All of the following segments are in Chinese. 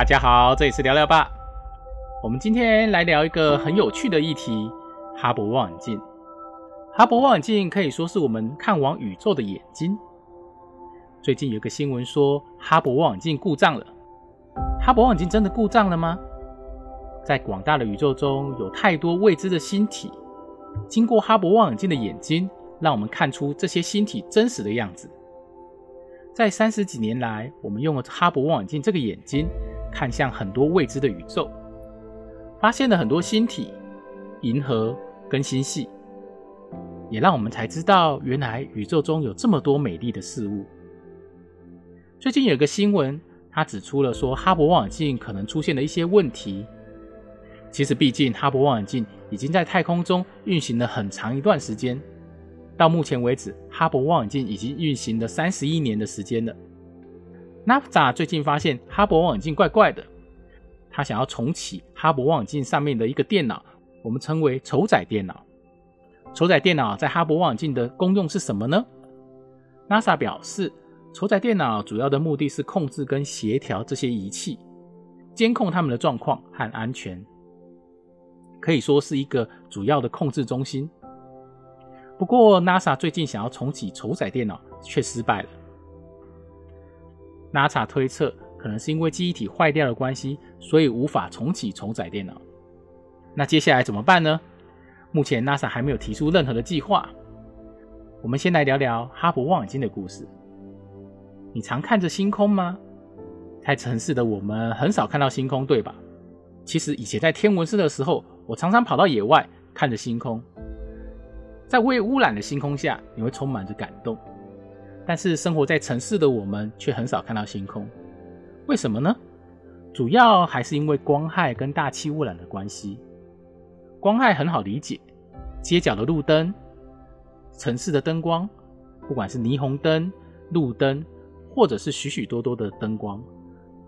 大家好，这里是聊聊吧。我们今天来聊一个很有趣的议题——哈勃望远镜。哈勃望远镜可以说是我们看往宇宙的眼睛。最近有个新闻说，哈勃望远镜故障了。哈勃望远镜真的故障了吗？在广大的宇宙中有太多未知的星体，经过哈勃望远镜的眼睛，让我们看出这些星体真实的样子。在三十几年来，我们用了哈勃望远镜这个眼睛，看向很多未知的宇宙，发现了很多星体、银河跟星系，也让我们才知道，原来宇宙中有这么多美丽的事物。最近有个新闻，它指出了说哈勃望远镜可能出现了一些问题。其实，毕竟哈勃望远镜已经在太空中运行了很长一段时间。到目前为止，哈勃望远镜已经运行了三十一年的时间了。NASA 最近发现哈勃望远镜怪怪的，他想要重启哈勃望远镜上面的一个电脑，我们称为丑仔电脑。丑仔电脑在哈勃望远镜的功用是什么呢？NASA 表示，丑仔电脑主要的目的是控制跟协调这些仪器，监控它们的状况和安全，可以说是一个主要的控制中心。不过，NASA 最近想要重启丑仔电脑却失败了。NASA 推测，可能是因为记忆体坏掉的关系，所以无法重启重载电脑。那接下来怎么办呢？目前 NASA 还没有提出任何的计划。我们先来聊聊哈勃望远镜的故事。你常看着星空吗？在城市的我们很少看到星空，对吧？其实以前在天文室的时候，我常常跑到野外看着星空。在未污染的星空下，你会充满着感动。但是生活在城市的我们却很少看到星空，为什么呢？主要还是因为光害跟大气污染的关系。光害很好理解，街角的路灯、城市的灯光，不管是霓虹灯、路灯，或者是许许多多的灯光，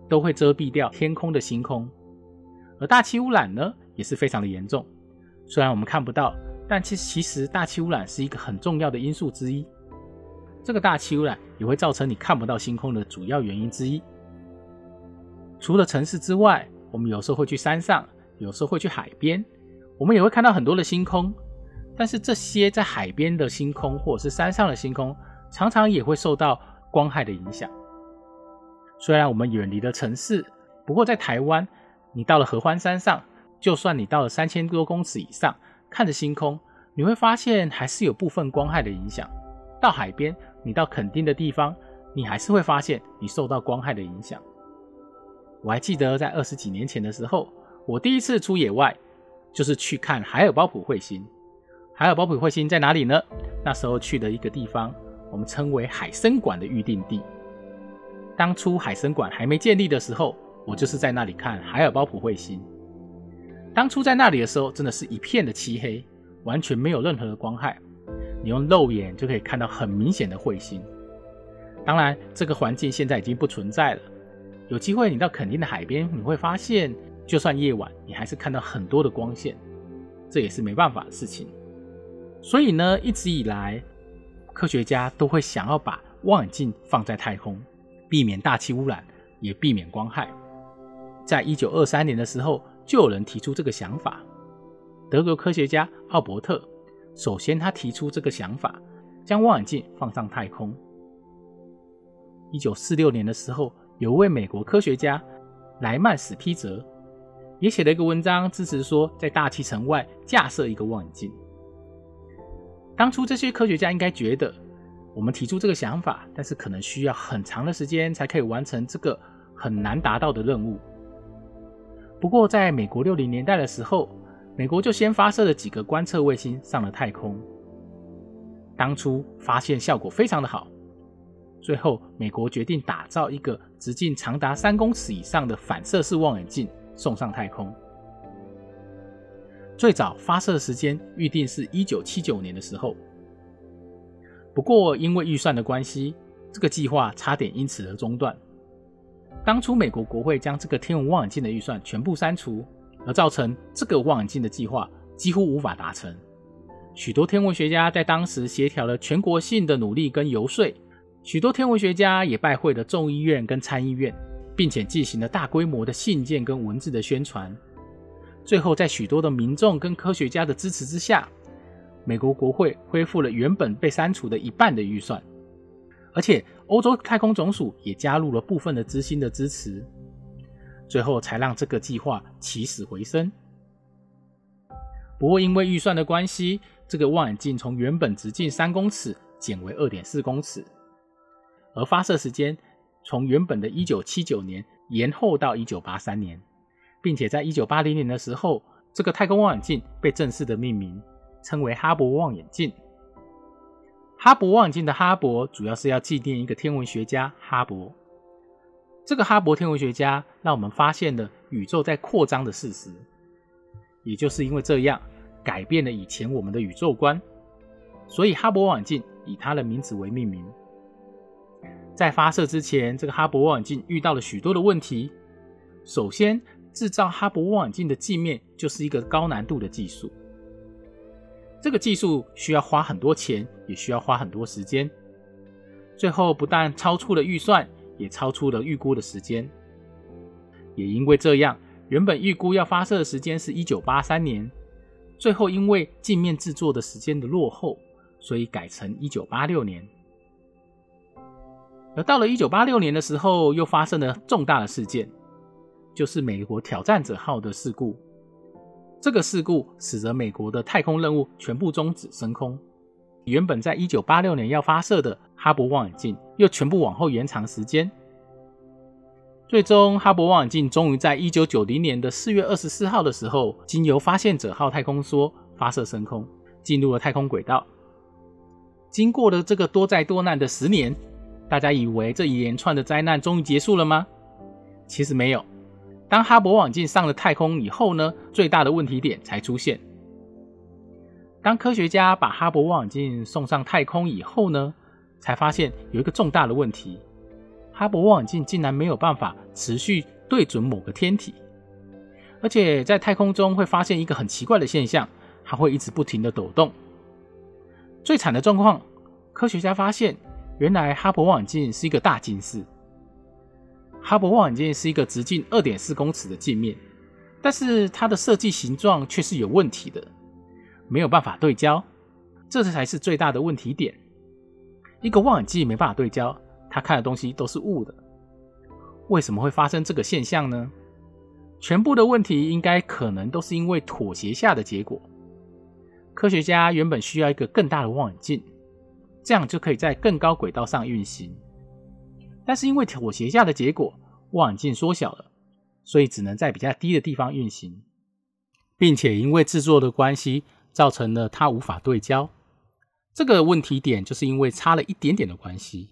都会遮蔽掉天空的星空。而大气污染呢，也是非常的严重。虽然我们看不到。但其其实大气污染是一个很重要的因素之一。这个大气污染也会造成你看不到星空的主要原因之一。除了城市之外，我们有时候会去山上，有时候会去海边，我们也会看到很多的星空。但是这些在海边的星空或者是山上的星空，常常也会受到光害的影响。虽然我们远离了城市，不过在台湾，你到了合欢山上，就算你到了三千多公尺以上。看着星空，你会发现还是有部分光害的影响。到海边，你到垦丁的地方，你还是会发现你受到光害的影响。我还记得在二十几年前的时候，我第一次出野外，就是去看海尔包普彗星。海尔包普彗星在哪里呢？那时候去的一个地方，我们称为海参馆的预定地。当初海参馆还没建立的时候，我就是在那里看海尔包普彗星。当初在那里的时候，真的是一片的漆黑，完全没有任何的光害，你用肉眼就可以看到很明显的彗星。当然，这个环境现在已经不存在了。有机会你到垦丁的海边，你会发现，就算夜晚，你还是看到很多的光线，这也是没办法的事情。所以呢，一直以来，科学家都会想要把望远镜放在太空，避免大气污染，也避免光害。在一九二三年的时候。就有人提出这个想法。德国科学家奥伯特，首先他提出这个想法，将望远镜放上太空。一九四六年的时候，有位美国科学家莱曼史皮泽也写了一个文章，支持说在大气层外架设一个望远镜。当初这些科学家应该觉得，我们提出这个想法，但是可能需要很长的时间才可以完成这个很难达到的任务。不过，在美国六零年代的时候，美国就先发射了几个观测卫星上了太空。当初发现效果非常的好，最后美国决定打造一个直径长达三公尺以上的反射式望远镜送上太空。最早发射的时间预定是一九七九年的时候，不过因为预算的关系，这个计划差点因此而中断。当初美国国会将这个天文望远镜的预算全部删除，而造成这个望远镜的计划几乎无法达成。许多天文学家在当时协调了全国性的努力跟游说，许多天文学家也拜会了众议院跟参议院，并且进行了大规模的信件跟文字的宣传。最后，在许多的民众跟科学家的支持之下，美国国会恢复了原本被删除的一半的预算，而且欧洲太空总署也加入了部分的资金的支持，最后才让这个计划起死回生。不过，因为预算的关系，这个望远镜从原本直径三公尺减为二点四公尺，而发射时间从原本的一九七九年延后到一九八三年。并且在一九八零年的时候，这个太空望远镜被正式的命名，称为哈勃望远镜。哈勃望远镜的哈勃主要是要纪念一个天文学家哈勃。这个哈勃天文学家让我们发现了宇宙在扩张的事实，也就是因为这样改变了以前我们的宇宙观，所以哈勃望远镜以他的名字为命名。在发射之前，这个哈勃望远镜遇到了许多的问题，首先。制造哈勃望远镜的镜面就是一个高难度的技术，这个技术需要花很多钱，也需要花很多时间。最后不但超出了预算，也超出了预估的时间。也因为这样，原本预估要发射的时间是一九八三年，最后因为镜面制作的时间的落后，所以改成一九八六年。而到了一九八六年的时候，又发生了重大的事件。就是美国挑战者号的事故，这个事故使得美国的太空任务全部终止升空。原本在一九八六年要发射的哈勃望远镜，又全部往后延长时间。最终，哈勃望远镜终于在一九九零年的四月二十四号的时候，经由发现者号太空梭发射升空，进入了太空轨道。经过了这个多灾多难的十年，大家以为这一连串的灾难终于结束了吗？其实没有。当哈勃望远镜上了太空以后呢，最大的问题点才出现。当科学家把哈勃望远镜送上太空以后呢，才发现有一个重大的问题：哈勃望远镜竟然没有办法持续对准某个天体，而且在太空中会发现一个很奇怪的现象，它会一直不停的抖动。最惨的状况，科学家发现，原来哈勃望远镜是一个大近视。哈勃望远镜是一个直径二点四公尺的镜面，但是它的设计形状却是有问题的，没有办法对焦，这才是最大的问题点。一个望远镜没办法对焦，它看的东西都是雾的。为什么会发生这个现象呢？全部的问题应该可能都是因为妥协下的结果。科学家原本需要一个更大的望远镜，这样就可以在更高轨道上运行。但是因为妥协下的结果，望远镜缩小了，所以只能在比较低的地方运行，并且因为制作的关系，造成了它无法对焦。这个问题点就是因为差了一点点的关系，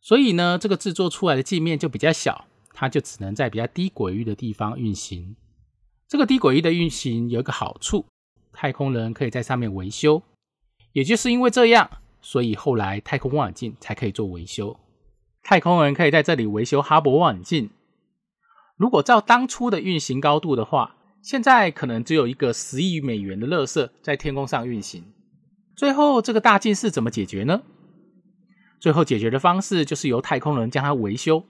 所以呢，这个制作出来的镜面就比较小，它就只能在比较低轨域的地方运行。这个低轨域的运行有一个好处，太空人可以在上面维修。也就是因为这样，所以后来太空望远镜才可以做维修。太空人可以在这里维修哈勃望远镜。如果照当初的运行高度的话，现在可能只有一个十亿美元的乐色在天空上运行。最后，这个大近视怎么解决呢？最后解决的方式就是由太空人将它维修。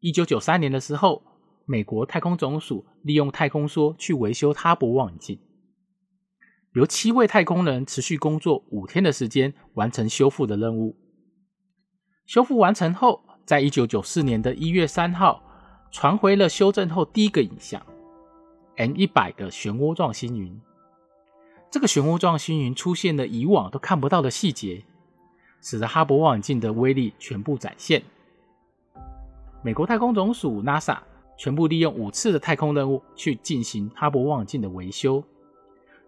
一九九三年的时候，美国太空总署利用太空梭去维修哈勃望远镜，由七位太空人持续工作五天的时间，完成修复的任务。修复完成后，在一九九四年的一月三号，传回了修正后第一个影像 ——M 一百的漩涡状星云。这个漩涡状星云出现了以往都看不到的细节，使得哈勃望远镜的威力全部展现。美国太空总署 NASA 全部利用五次的太空任务去进行哈勃望远镜的维修，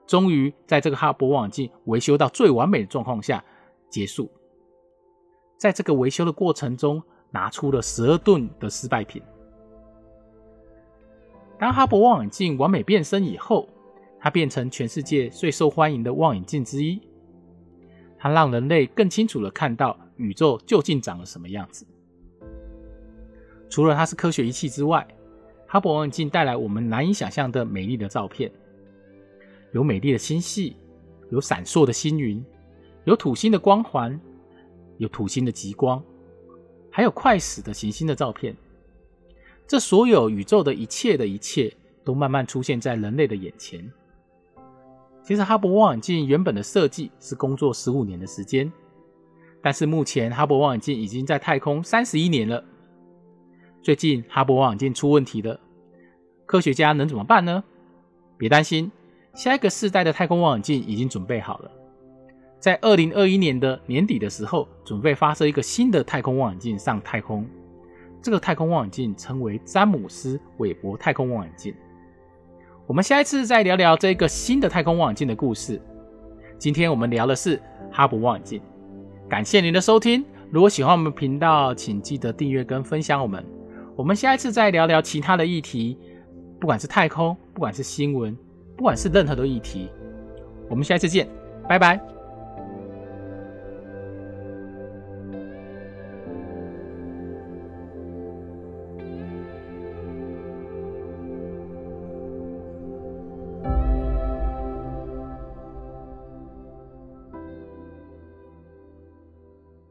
终于在这个哈勃望远镜维修到最完美的状况下结束。在这个维修的过程中，拿出了十二吨的失败品。当哈勃望远镜完美变身以后，它变成全世界最受欢迎的望远镜之一。它让人类更清楚的看到宇宙究竟长了什么样子。除了它是科学仪器之外，哈勃望远镜带来我们难以想象的美丽的照片，有美丽的星系，有闪烁的星云，有土星的光环。有土星的极光，还有快死的行星的照片。这所有宇宙的一切的一切，都慢慢出现在人类的眼前。其实哈勃望远镜原本的设计是工作十五年的时间，但是目前哈勃望远镜已经在太空三十一年了。最近哈勃望远镜出问题了，科学家能怎么办呢？别担心，下一个世代的太空望远镜已经准备好了，在二零二一年的年底的时候，准备发射一个新的太空望远镜上太空。这个太空望远镜称为詹姆斯·韦伯太空望远镜。我们下一次再聊聊这个新的太空望远镜的故事。今天我们聊的是哈勃望远镜。感谢您的收听，如果喜欢我们频道，请记得订阅跟分享我们。我们下一次再聊聊其他的议题，不管是太空，不管是新闻，不管是任何的议题。我们下一次见，拜拜。